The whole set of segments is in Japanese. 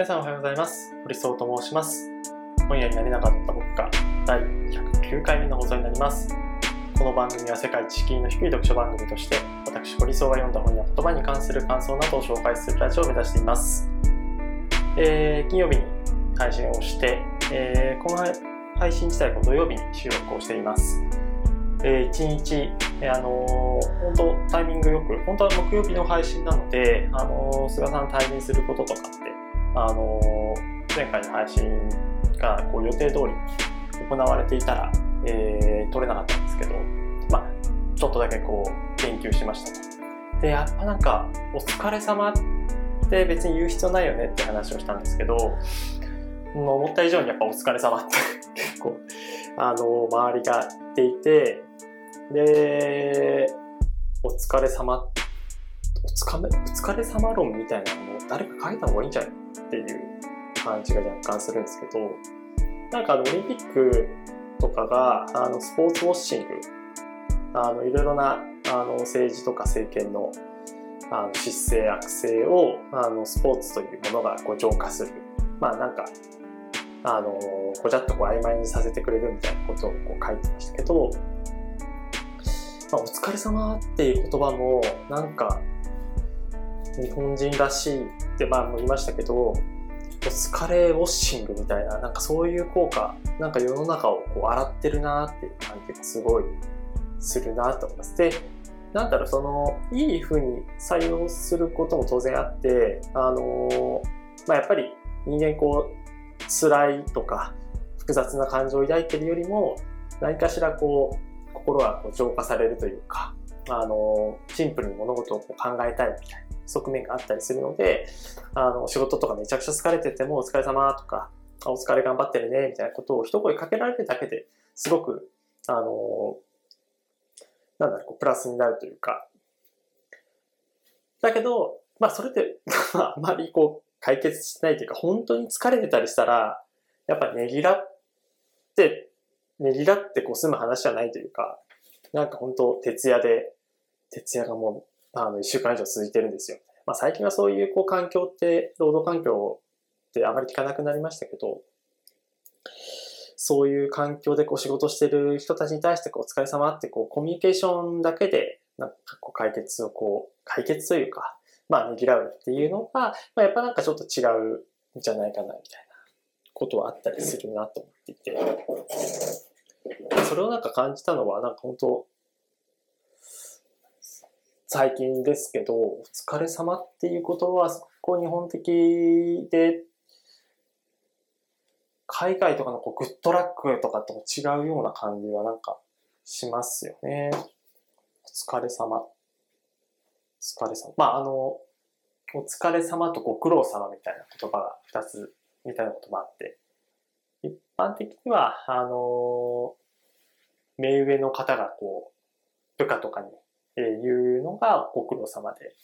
皆さんおはようございます。堀総と申します。本屋になれなかった僕が第109回目の放送になります。この番組は世界知識の低い読書番組として、私、堀総が読んだ本や言葉に関する感想などを紹介するラジオを目指しています。えー金曜日に配信をして、えーこの配信自体は土曜日に収録をしています。えー一日、えーあのー本当タイミングよく、本当は木曜日の配信なので、あのー菅さん退任することとかって、あの前回の配信がこう予定通り行われていたら、えー撮れなかったんですけど、まあ、ちょっとだけこう、研究しましたと。で、やっぱなんか、お疲れ様って別に言う必要ないよねって話をしたんですけど、思った以上にやっぱお疲れ様って 結構、あの、周りが言っていて、で、お疲れ様、お疲れ、お疲れ様論みたいなのも誰か書いた方がいいんじゃない？っていう感じが若干するんですけど、なんかあの、オリンピックとかが、あの、スポーツウォッシング、あの、いろいろな、あの、政治とか政権の、あの、失勢、悪性を、あの、スポーツというものがこう浄化する。まあなんか、あの、ごちゃっとこう曖昧にさせてくれるみたいなことをこう書いてましたけど、まあ、お疲れ様っていう言葉も、なんか、日本人らしいって、まあ、も言いましたけど、お疲れウォッシングみたいな、なんかそういう効果、なんか世の中をこう洗ってるなっていう感じがすごいするなと思います。で、なんだろう、その、いい風に採用することも当然あって、あのまあ、やっぱり人間こう、辛いとか、複雑な感情を抱いてるよりも、何かしらこう、心がこう浄化されるというか、あの、シンプルに物事をこう考えたいみたいな側面があったりするので、あの、仕事とかめちゃくちゃ疲れてても、お疲れ様とか、お疲れ頑張ってるね、みたいなことを一声かけられるだけですごく、あの、なんだろう、プラスになるというか、だけど、まあそれって、まああまりこう解決しないというか、本当に疲れてたりしたら、やっぱねぎらって、ねぎらってこう済む話じゃないというか、なんか本当徹夜で、徹夜がもう、あの、一週間以上続いてるんですよ。まあ最近はそういうこう環境って、労働環境ってあまり聞かなくなりましたけど、そういう環境でこう仕事してる人たちに対してこうお疲れ様ってこうコミュニケーションだけでなんかこう解決をこう、解決というか、まあねぎらうっていうのが、まあやっぱなんかちょっと違うんじゃないかなみたいなことはあったりするなと思っていて、それをなんか感じたのはなんか本当最近ですけど、お疲れ様っていうことは、すごく日本的で、海外とかのこうグッドラックとかと違うような感じはなんかしますよね。お疲れ様。お疲れ様。まあ、あの、お疲れ様とご苦労様みたいな言葉が二つみたいな言葉あって、一般的には、あの、目上の方がこう、部下とかにえー言うのがご苦労様で、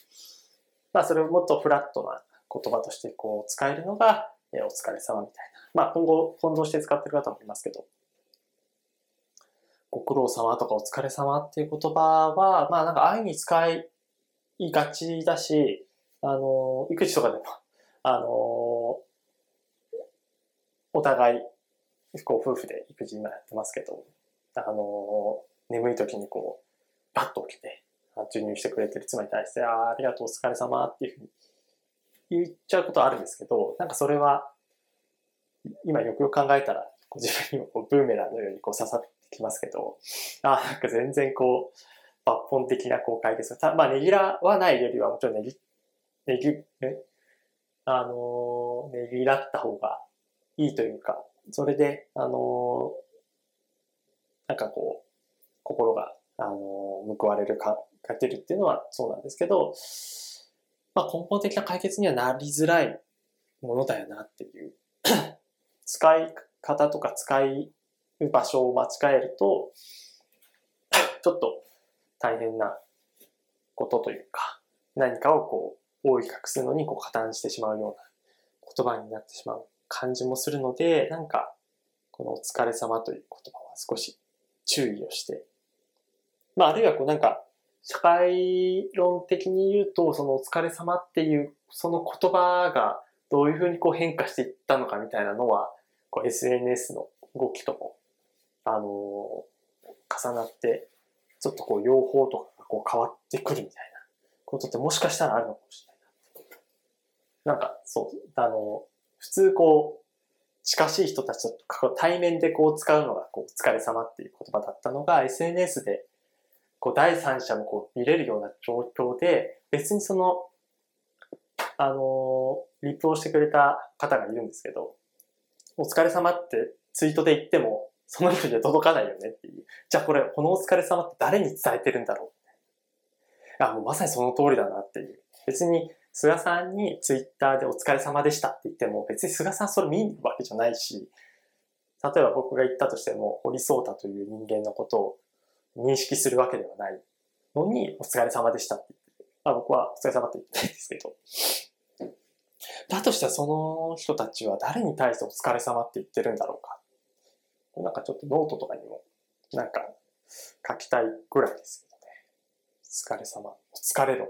まあそれをもっとフラットな言葉としてこう使えるのが、えお疲れ様みたいな。まあ今後混同して使ってる方もいますけど、ご苦労様とかお疲れ様っていう言葉は、まあなんか愛に使いがちだし、あの、育児とかでも、あの、お互い、こう夫婦で育児今やってますけど、あの、眠い時にこう、バッと起きて、授乳してくれてる妻に対して、ああ、ありがとう、お疲れ様っていうふうに言っちゃうことあるんですけど、なんかそれは、今よくよく考えたら、自分にもこうブーメランのようにこう刺さってきますけど、ああ、なんか全然こう、抜本的なこう解決たまあ、ねぎらわないよりはもちろんねぎ、ねぎ、ね、あのーねぎらった方がいいというか、それで、あのーなんかこう、心があの、報われるか、勝てるっていうのはそうなんですけど、まあ根本的な解決にはなりづらいものだよなっていう。使い方とか使い場所を間違えると、ちょっと大変なことというか、何かをこう、大きく隠すのにこう加担してしまうような言葉になってしまう感じもするので、なんか、このお疲れ様という言葉は少し注意をして、まあ、あるいはこうなんか、社会論的に言うと、そのお疲れ様っていう、その言葉がどういうふうにこう変化していったのかみたいなのは、こう SNS の動きとも、あのー、重なって、ちょっとこう用法とかがこう変わってくるみたいなことってもしかしたらあるのかもしれないな。なんか、そう、あの、普通こう、近しい人たちと対面でこう使うのがこう、お疲れ様っていう言葉だったのが、SNS でこう第三者もこう見れるような状況で、別にその、あの、リプをしてくれた方がいるんですけど、お疲れ様ってツイートで言っても、その人には届かないよねっていう。じゃあこれ、このお疲れ様って誰に伝えてるんだろう？あ、もうまさにその通りだなっていう。別に、菅さんにツイッターでお疲れ様でしたって言っても、別に菅さんそれ見るわけじゃないし、例えば僕が言ったとしても、堀聡太という人間のことを認識するわけではないのに、お疲れ様でしたってって、あ僕はお疲れ様って言ってないですけど、だとしたらその人たちは誰に対してお疲れ様って言ってるんだろうか。なんかちょっとノートとかにも、なんか書きたいぐらいですけどね。お疲れ様。お疲れの。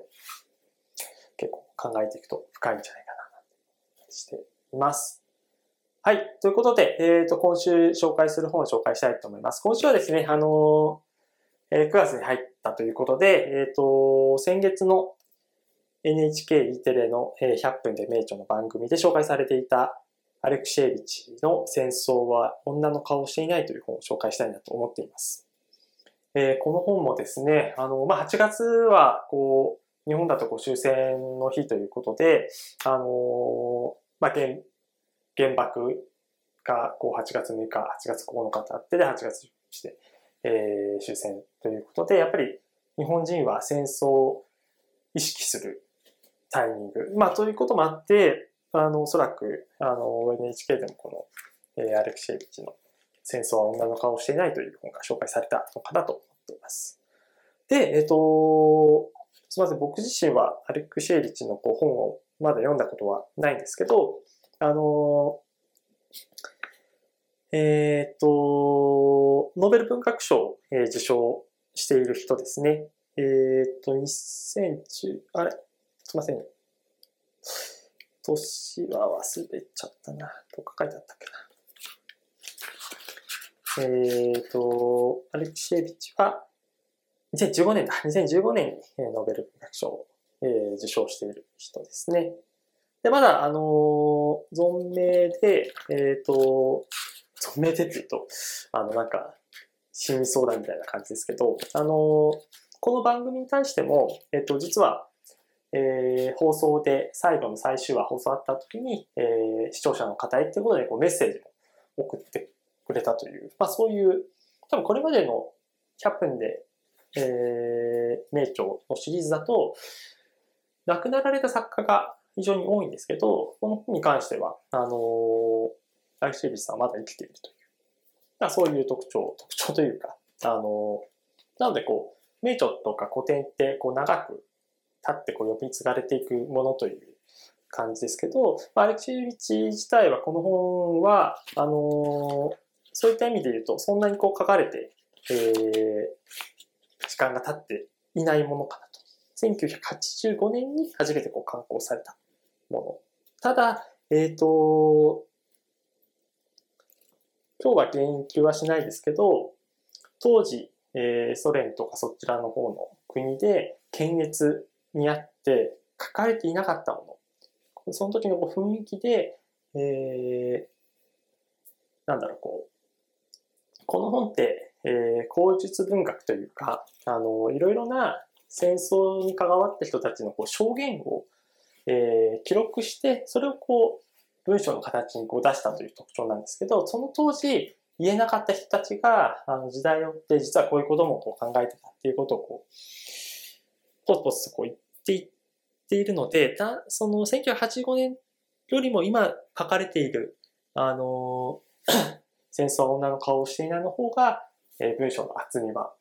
結構考えていくと深いんじゃないかな、しています。はい。ということで、えっ、ー、と、今週紹介する本を紹介したいと思います。今週はですね、あのえー、9月に入ったということで、えっ、ー、と、先月の NHKE テレの100分で名著の番組で紹介されていたアレクシェービチの戦争は女の顔をしていないという本を紹介したいなと思っています。えー、この本もですね、あの、まあ、8月は、こう、日本だとこう終戦の日ということで、あのまあ、原、原爆がこう8月6日、8月9日とあって、で、8月して、えー、終戦ということで、やっぱり日本人は戦争を意識するタイミング。まあ、ということもあって、あの、おそらく、あの、NHK でもこの、えー、アレクシェービッチの戦争は女の顔をしていないという本が紹介されたのかなと思っています。で、えっ、ー、と、すみません、僕自身はアレクシェービッチのこう本をまだ読んだことはないんですけど、あの、えっ、と、ノーベル文学賞、え、受賞している人ですね。えっ、と、2010、あれ？すいません。年は忘れちゃったな。どっか書いてあったっけな。えっ、と、アレクシエビッチは、2015年だ。2015年にノーベル文学賞を、え、受賞している人ですね。で、まだ、あの、存命で、えっ、と、存命でって言うと、あの、なんか、心理相談みたいな感じですけど、あの、この番組に対しても、えっと、実は、えー、放送で最後の最終話放送あった時に、えー、視聴者の方へっていうことでこうメッセージを送ってくれたという、まあそういう、多分これまでの100分で、えー、名著のシリーズだと、亡くなられた作家が非常に多いんですけど、この本に関しては、あのー、アイシビスさんはまだ生きているという。まあ、そういう特徴、特徴というか、あの、なのでこう、名著とか古典ってこう長く経ってこう呼び継がれていくものという感じですけど、まあ、アレクシエビチ自体はこの本は、あのー、そういった意味で言うと、そんなにこう書かれて、えー、時間が経っていないものかなと。1985年に初めてこう刊行されたもの。ただ、えっ、ー、と、今日は言及はしないですけど、当時、えー、ソ連とかそちらの方の国で検閲にあって書かれていなかったもの。その時の雰囲気で、えー、なんだろう、こう、この本って、えー、口述文学というか、あの、いろいろな戦争に関わった人たちのこう証言を、えー、記録して、それをこう、文章の形にこう出したという特徴なんですけど、その当時言えなかった人たちが、あの時代を追って実はこういうこともこう考えてたっていうことをこう、ポツポツとこう言っていっているので、だその1985年よりも今書かれている、あの、戦争は女の顔をしていないの方が、えー、文章の厚みは、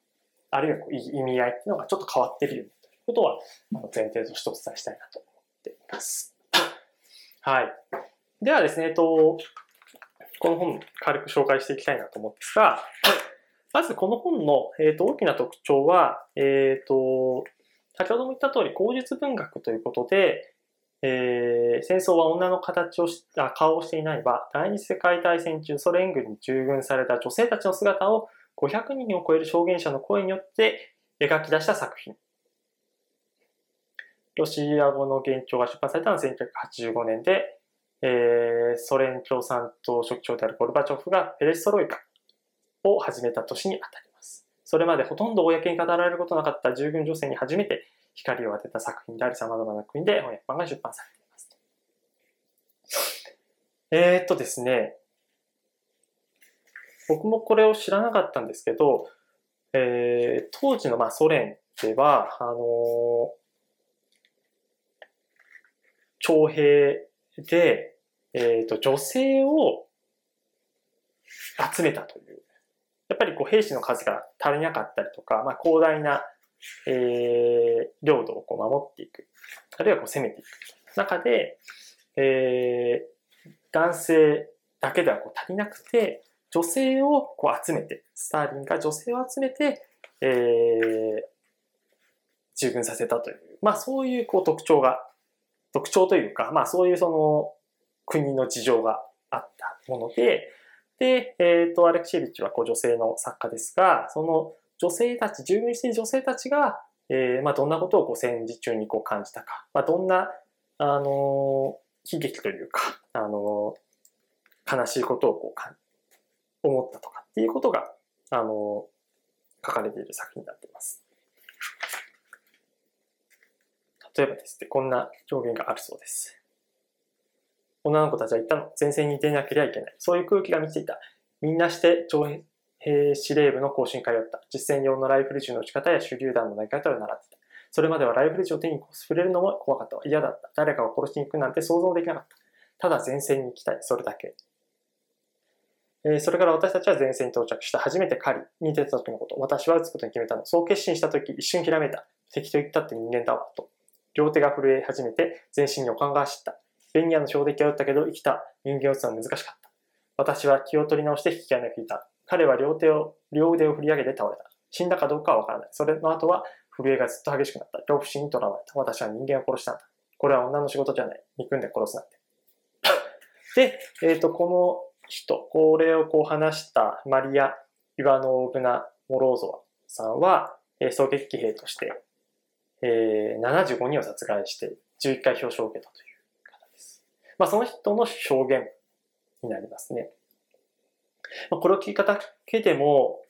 あるいはこう意味合いっていうのがちょっと変わってるよねということは、前提としてお伝えしたいなと思っています。はい。ではですね、えっと、この本軽く紹介していきたいなと思うんですが、まずこの本の、えーと、大きな特徴は、えーと先ほども言った通り、口述文学ということで、えー、戦争は女の形をしあ顔をしていない場、第二次世界大戦中ソ連軍に従軍された女性たちの姿を500人を超える証言者の声によって描き出した作品。ロシア語の原著が出版されたのは1985年で、えー、ソ連共産党書記長であるゴルバチョフがペレストロイカを始めた年にあたります。それまでほとんど公に語られることなかった従軍女性に初めて光を当てた作品であり様々な国で翻訳版が出版されています。えー、っとですね、僕もこれを知らなかったんですけど、えー、当時のまあソ連では、あのー、徴兵で、えっ、ー、と、女性を集めたという。やっぱりこう兵士の数が足りなかったりとか、まあ、広大な、えー、領土をこう守っていく。あるいはこう攻めていく。中で、えー、男性だけではこう足りなくて、女性をこう集めて、スターリンが女性を集めて、えー、従軍させたという、まあそういうこう特徴が、特徴というか、まあそういうその国の事情があったもので、で、えっ、ー、と、アレクシエビッチはこう女性の作家ですが、その女性たち、従軍している女性たちが、えー、まあどんなことをこう戦時中にこう感じたか、まあどんな、あの悲劇というか、あの悲しいことをこう思ったとかっていうことが、あの、書かれている作品になっています。例えばですね、こんな表現があるそうです。女の子たちは言ったの。前線に出なければいけない。そういう空気が満ちていた。みんなして徴兵司令部の講習に通った。実践用のライフル銃の撃ち方や手榴弾の投げ方を習ってた。それまではライフル銃を手に触れるのも怖かった。嫌だった。誰かを殺しに行くなんて想像できなかった。ただ前線に行きたい。それだけ。えそれから私たちは前線に到着した。初めて狩りに出た時のこと。私は撃つことに決めたの。そう決心した時、一瞬ひらめいた。敵と言ったって人間だわ。と。両手が震え始めて、全身におかんが走った。ベニヤの衝撃は打ったけど、生きた人間を撃つのは難しかった。私は気を取り直して引き金を引いた。彼は両手を、両腕を振り上げて倒れた。死んだかどうかはわからない。それの後は震えがずっと激しくなった。恐怖心にとらわれた。私は人間を殺したんだ。これは女の仕事じゃない。憎んで殺すなんて。で、えっ、ー、と、この人、これをこう話したマリア・イワノーブナ・モローゾワさんは、えー、狙撃兵として、えー、75人を殺害して11回表彰を受けたという方です。まあ、その人の証言になりますね。まあ、これを聞き方だけでも、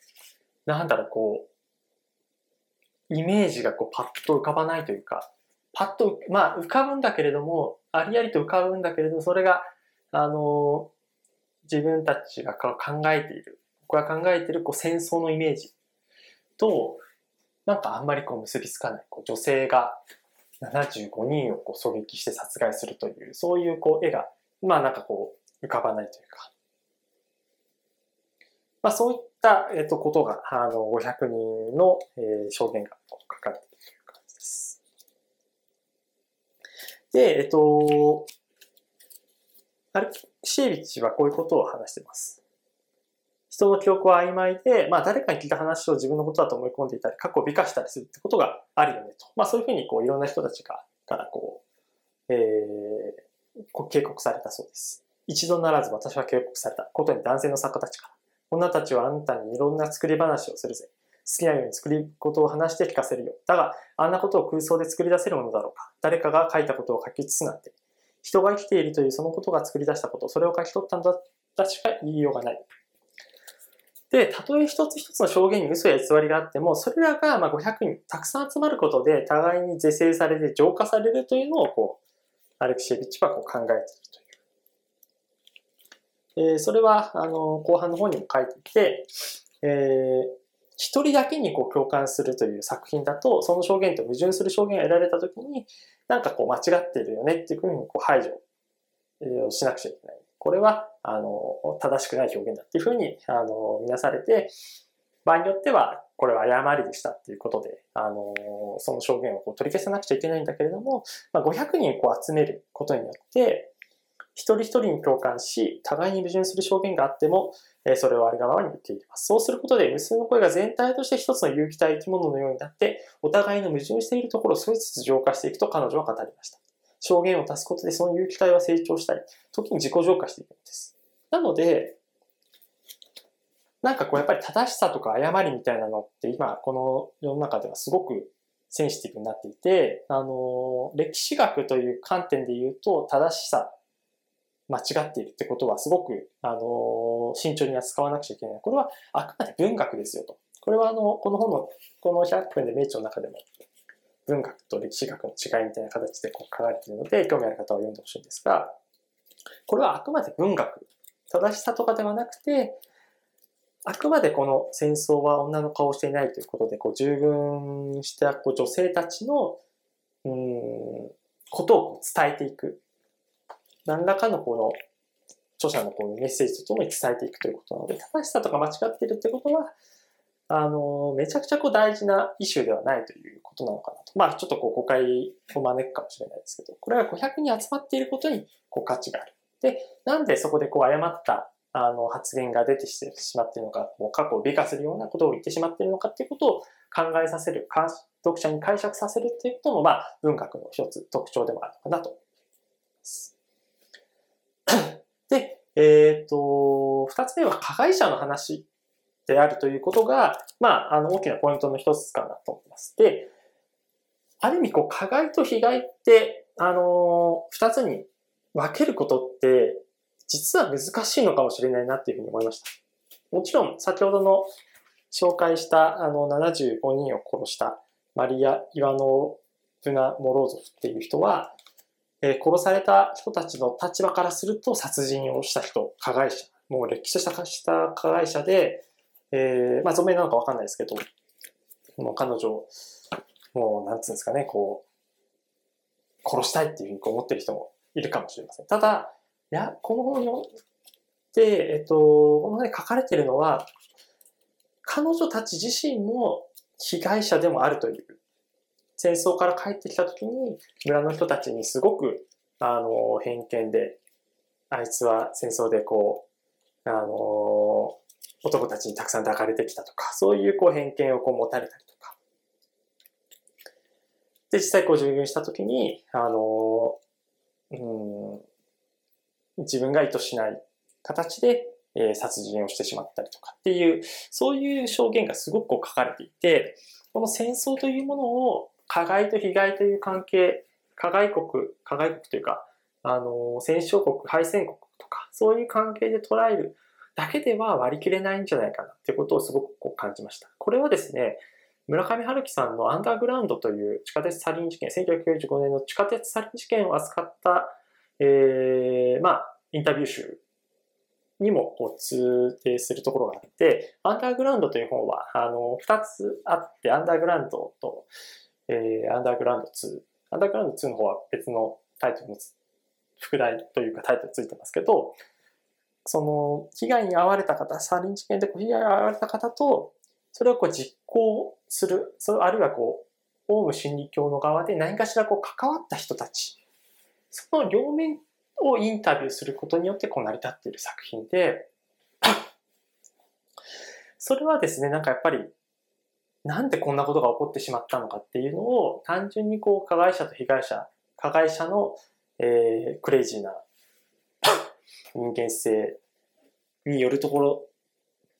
なんだろう、こう、イメージがこうパッと浮かばないというか、パッと、まあ浮かぶんだけれども、ありありと浮かぶんだけれども、それが、あの自分たちが考えている、僕が考えているこう戦争のイメージと、なんかあんまりこう結びつかない。こう女性が75人をこう狙撃して殺害するという、そういうこう絵が、まあなんかこう浮かばないというか。まあそういった、えっと、ことが、あの、500人の、えー、証言が書かれているという感じです。で、えっと、アルシエビッチはこういうことを話しています。人の記憶は曖昧で、まあ誰かに聞いた話を自分のことだと思い込んでいたり、過去を美化したりするってことがあるよねと。まあそういうふうにこういろんな人たちが、からこう、えー、警告されたそうです。一度ならず私は警告されたことに男性の作家たちから。女たちはあんたにいろんな作り話をするぜ。好きなように作り事を話して聞かせるよ。だが、あんなことを空想で作り出せるものだろうか。誰かが書いたことを書き写すなんて。人が生きているというそのことが作り出したこと、それを書き取ったんだしか言いようがない。で、たとえ一つ一つの証言に嘘や偽りがあっても、それらがまあ500人たくさん集まることで、互いに是正されて浄化されるというのを、こう、アレクシエビッチはこう考えているという。えー、それは、あの、後半の方にも書いていて、えー、一人だけにこう共感するという作品だと、その証言と矛盾する証言が得られたときに、なんかこう間違ってるよねっていうふうにこう排除をしなくちゃいけない。これは、あの、正しくない表現だっていうふうに、あの、見なされて、場合によっては、これは誤りでしたっていうことで、あの、その証言をこう取り消さなくちゃいけないんだけれども、まあ、500人こう集めることによって、一人一人に共感し、互いに矛盾する証言があっても、えそれをあるがままに受け入れます。そうすることで、無数の声が全体として一つの有機体生き物のようになって、お互いの矛盾しているところを少しずつ浄化していくと彼女は語りました。証言を足すことでその有機体は成長したり、時に自己浄化していくんです。なので、なんかこうやっぱり正しさとか誤りみたいなのって今この世の中ではすごくセンシティブになっていて、あの、歴史学という観点で言うと正しさ、間違っているってことはすごく、あの、慎重に扱わなくちゃいけない。これはあくまで文学ですよと。これはあの、この本の、この100分で名著の中でも文学と歴史学の違いみたいな形でこう書かれているので、興味ある方は読んでほしいんですが、これはあくまで文学、正しさとかではなくて、あくまでこの戦争は女の顔をしていないということで、こう従軍したこう女性たちの、うん、ことを伝えていく。何らかのこの著者のこのメッセージとともに伝えていくということなので、正しさとか間違っているってことは、あの、めちゃくちゃこう大事なイシューではないということなのかなと。まあちょっとこう誤解を招くかもしれないですけど、これが500人集まっていることにこう価値がある。で、なんでそこでこう誤ったあの発言が出てしまっているのか、もう過去を美化するようなことを言ってしまっているのかっていうことを考えさせる、読者に解釈させるっていうことも、まあ文学の一つ特徴でもあるのかなと思います。で、えっ、ー、と、二つ目は加害者の話であるということが、まあ、あの、大きなポイントの一つかなと思います。で、ある意味、こう、加害と被害って、あの、二つに分けることって、実は難しいのかもしれないなっていうふうに思いました。もちろん、先ほどの紹介した、あの、75人を殺したマリア・イワノブナ・モローゾフっていう人は、えー、殺された人たちの立場からすると殺人をした人、加害者、もう歴史した加害者で、えー、まあ、存命なのかわかんないですけど、もう彼女、もう、なんつうんですかね、こう、殺したいっていうふうに思ってる人もいるかもしれません。ただ、いや、この本にで、えっと、この本に書かれてるのは、彼女たち自身も被害者でもあるという。戦争から帰ってきた時に、村の人たちにすごく、あの、偏見で、あいつは戦争でこう、あの、男たちにたくさん抱かれてきたとか、そういうこう偏見をこう持たれたりとか。で、実際こう従軍したときに、あの、うん、自分が意図しない形で、えー、殺人をしてしまったりとかっていう、そういう証言がすごくこう書かれていて、この戦争というものを加害と被害という関係、加害国、加害国というか、あの、戦勝国、敗戦国とか、そういう関係で捉えるだけでは割り切れないんじゃないかなっていうことをすごくこう感じました。これはですね、村上春樹さんのアンダーグラウンドという地下鉄サリン事件、1995年の地下鉄サリン事件を扱った、えー、まあ、インタビュー集にもこう通底するところがあって、アンダーグラウンドという本は、あの、二つあって、アンダーグラウンドと、えー、アンダーグラウンド2。アンダーグラウンド2の方は別のタイトルの副題というかタイトルついてますけど、その、被害に遭われた方、サリン事件で被害に遭われた方と、それをこう実行する、それあるいはこう、オウム真理教の側で何かしらこう関わった人たち、その両面をインタビューすることによってこう成り立っている作品で、それはですね、なんかやっぱり、なんでこんなことが起こってしまったのかっていうのを、単純にこう、加害者と被害者、加害者の、えー、クレイジーな人間性によるところ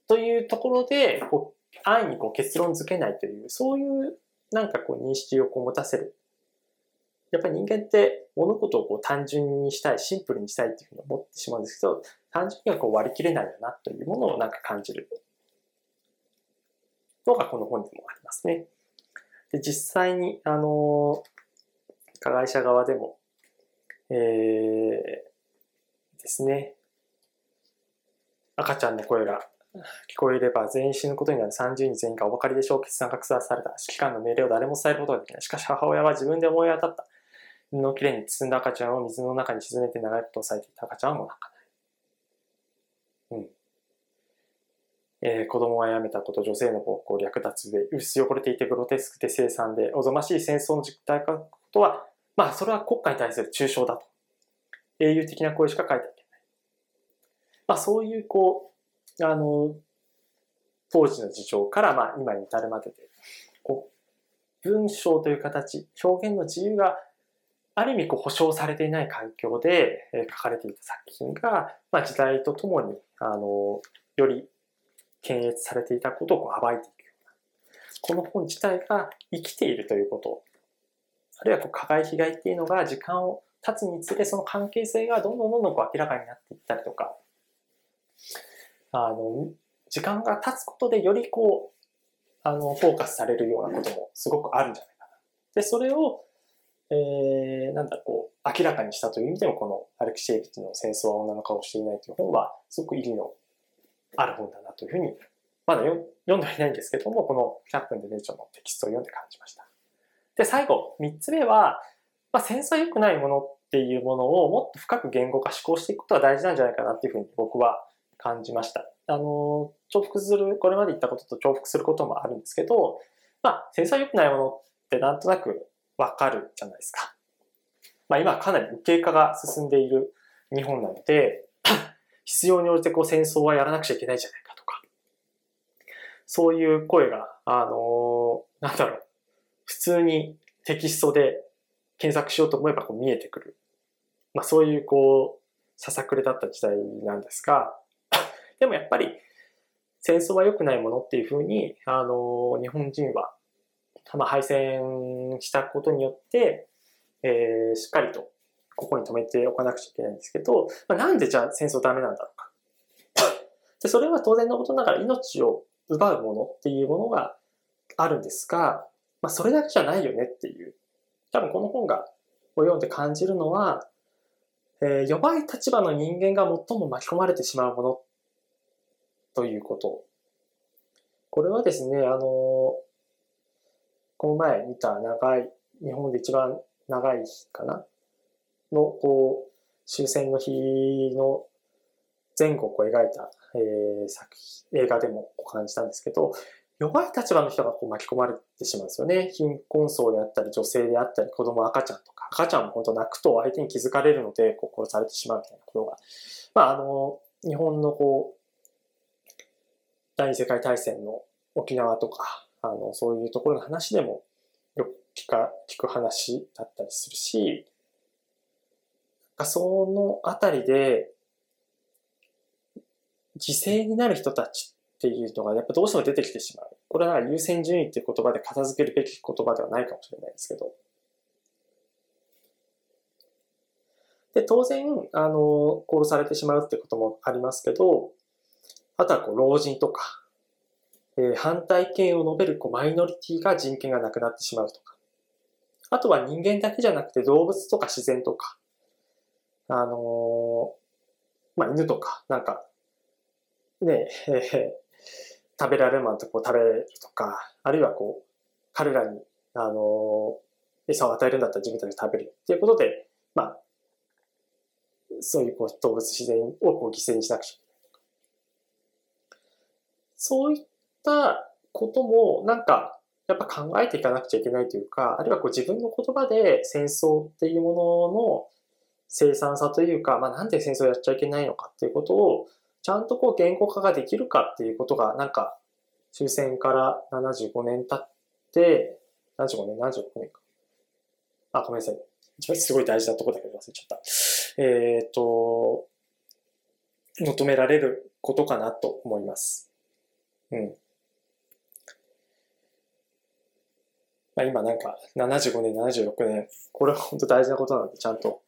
というところで、こう、安易にこう結論付けないという、そういうなんかこう認識をこう持たせる。やっぱり人間って物事をこう単純にしたい、シンプルにしたいっていうふうに思ってしまうんですけど、単純にはこう割り切れないよなというものをなんか感じるのがこの本にもありますね。で実際に、あの、加害者側でも、えー、ですね。赤ちゃんの声が聞こえれば全員死ぬことになる30人全員がお分かりでしょう。決断が下された。指揮官の命令を誰も伝えることができない。しかし母親は自分で思い当たった。布をきれいに包んだ赤ちゃんを水の中に沈めて長いことを抑えていた赤ちゃんはもう泣かない。うん。えー、子供がやめたこと、女性の暴行、略奪で、薄汚れていてグロテスクで凄惨で、おぞましい戦争の実態化ことは、まあ、それは国家に対する抽象だと。英雄的な声しか書いてはいけない。まあそういうこう、あの、当時の事情からまあ今に至るまでで、こう、文章という形、表現の自由がある意味こう保障されていない環境で書かれていた作品が、まあ、時代とともにあのより検閲されていたことをこう暴いていくようなこの本自体が生きているということあるいはこう加害被害っていうのが時間を経つにつれその関係性がどんどんどんどんこう明らかになっていったりとかあの時間が経つことでよりこうあのフォーカスされるようなこともすごくあるんじゃないかな。でそれをえー、なんだこう、明らかにしたという意味でも、このアレクシエービッチの戦争は女の顔をしていないという本は、すごく意義のある本だなというふうに、まだ読んではいないんですけども、この100分でネイチョのテキストを読んで感じました。で、最後、三つ目は、まあ、戦争は良くないものっていうものをもっと深く言語化、思考していくことが大事なんじゃないかなっていうふうに僕は感じました。あの、重複する、これまで言ったことと重複することもあるんですけど、まあ、戦争は良くないものってなんとなくわかるじゃないですか。まあ今かなり右傾化が進んでいる日本なので、必要に応じてこう戦争はやらなくちゃいけないじゃないかとか、そういう声が、あのー、なんだろう、普通にテキストで検索しようと思えばこう見えてくる。まあそういうこう、ささくれだった時代なんですが、でもやっぱり戦争は良くないものっていうふうに、あの、日本人はまあ、敗戦したことによって、えー、しっかりとここに止めておかなくちゃいけないんですけど、まあ、なんでじゃあ戦争ダメなんだろうか。でそれは当然のことながら命を奪うものっていうものがあるんですが、まあ、それだけじゃないよねっていう。多分この本がを読んで感じるのは、えー、弱い立場の人間が最も巻き込まれてしまうものということ。これはですね、あの、この前見た長い、日本で一番長い日かな？の、こう、終戦の日の前後を描いた、えー、作品、映画でも感じたんですけど、弱い立場の人がこう巻き込まれてしまうんですよね。貧困層であったり、女性であったり、子供、赤ちゃんとか。赤ちゃんも本当泣くと相手に気づかれるので、こう殺されてしまうみたいなことが。まあ、あの、日本のこう、第二次世界大戦の沖縄とか、あの、そういうところの話でもよく聞か、聞く話だったりするし、そのあたりで、犠牲になる人たちっていうのがやっぱどうしても出てきてしまう。これは優先順位っていう言葉で片付けるべき言葉ではないかもしれないですけど。で、当然、あの、殺されてしまうってこともありますけど、あとはこう、老人とか、えー、反対意見を述べるこうマイノリティが人権がなくなってしまうとか。あとは人間だけじゃなくて動物とか自然とか、あのー、まあ、犬とか、なんか、ねえ、ー、食べられるものとこう食べるとか、あるいはこう、彼らに、あのー、餌を与えるんだったら自分たちで食べるっていうことで、まあ、そういうこう動物自然をこう犠牲にしなくちゃ。そういったことも、なんか、やっぱ考えていかなくちゃいけないというか、あるいはこう自分の言葉で戦争っていうものの生産さというか、まあ、なんで戦争やっちゃいけないのかっていうことを、ちゃんとこう言語化ができるかっていうことが、なんか、終戦から75年経って、75年、76年か。あ、ごめんなさい。一番すごい大事なとこだけど忘れちゃった。えっ、ー、と、求められることかなと思います。うん。まあ、今なんか75年、76年、これは本当大事なことなので、ちゃんと、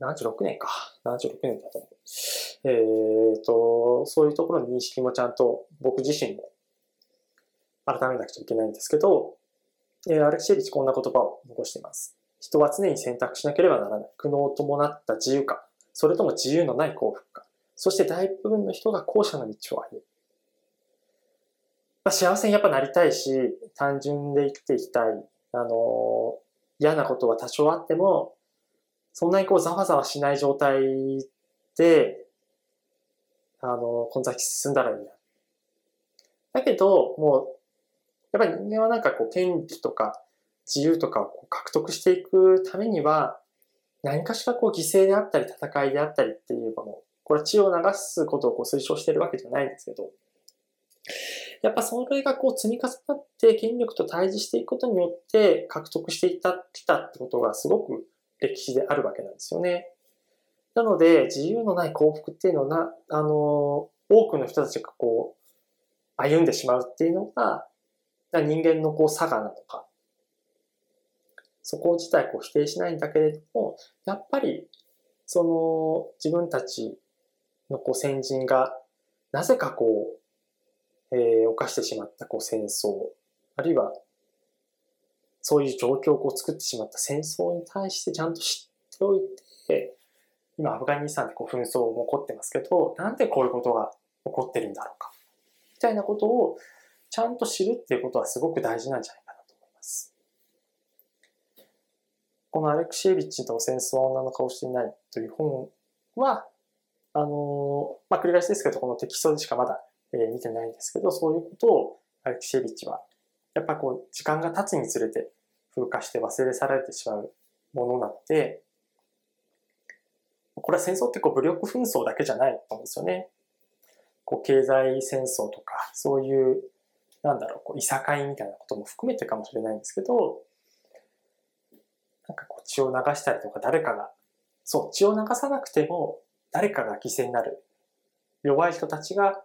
76年か。76年だと思う。え、ー、と、そういうところの認識もちゃんと僕自身も改めなくちゃいけないんですけど、えー、アレクシェリチこんな言葉を残しています。人は常に選択しなければならない。苦悩を伴った自由か、それとも自由のない幸福か。そして大部分の人が後者の道を歩む。まあ、幸せにやっぱなりたいし、単純で生きていきたい。あの、嫌なことは多少あっても、そんなにこうざわざわしない状態で、あの、この先進んだらいいな。だけど、もう、やっぱり人間はなんかこう、権利とか自由とかを獲得していくためには、何かしらこう犠牲であったり戦いであったりっていうもの、これは血を流すことをこう推奨してるわけじゃないんですけど、やっぱそれがこう積み重なって権力と対峙していくことによって獲得していったきたってことがすごく歴史であるわけなんですよね。なので、自由のない幸福っていうのはな、あの、多くの人たちがこう、歩んでしまうっていうのが、人間のこう差がなのか。そこ自体こう否定しないんだけれども、やっぱり、その自分たちのこう先人が、なぜかこう、えー、犯してしまったこう戦争、あるいは、そういう状況をこう作ってしまった戦争に対してちゃんと知っておいて、今アフガニスタンでこう紛争も起こってますけど、なんでこういうことが起こってるんだろうか。みたいなことをちゃんと知るっていうことはすごく大事なんじゃないかなと思います。このアレクシエビッチと戦争は女の顔していないという本は、あの、まあ、繰り返しですけど、このテキストでしかまだ、えー、見てないんですけど、そういうことをアレクシエビッチは、やっぱこう、時間が経つにつれて風化して忘れ去られてしまうものなので、これは戦争ってこう武力紛争だけじゃないと思うんですよね。こう経済戦争とか、そういう、なんだろう、こういさかいみたいなことも含めてかもしれないんですけど、なんかこう血を流したりとか誰かが、そう、血を流さなくても誰かが犠牲になる。弱い人たちが、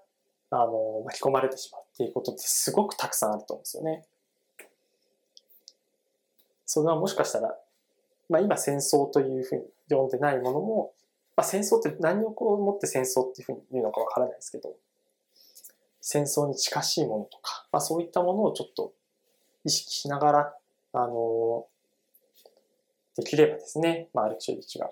あの、巻き込まれてしまうっていうことってすごくたくさんあると思うんですよね。それはもしかしたら、まあ今戦争というふうに呼んでないものも、まあ、戦争って何をこう思って戦争っていうふうに言うのかわからないですけど、戦争に近しいものとか、まあ、そういったものをちょっと意識しながら、あのできればですね、まあ、アレクシェビッチが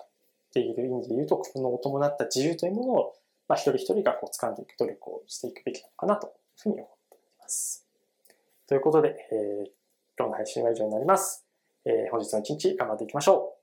言っている意味で言うと、このを伴った自由というものを、まあ、一人一人がこう掴んでいく努力をしていくべきなのかなというふうに思っています。ということで、えー、今日の配信は以上になります。えー、本日の一日頑張っていきましょう。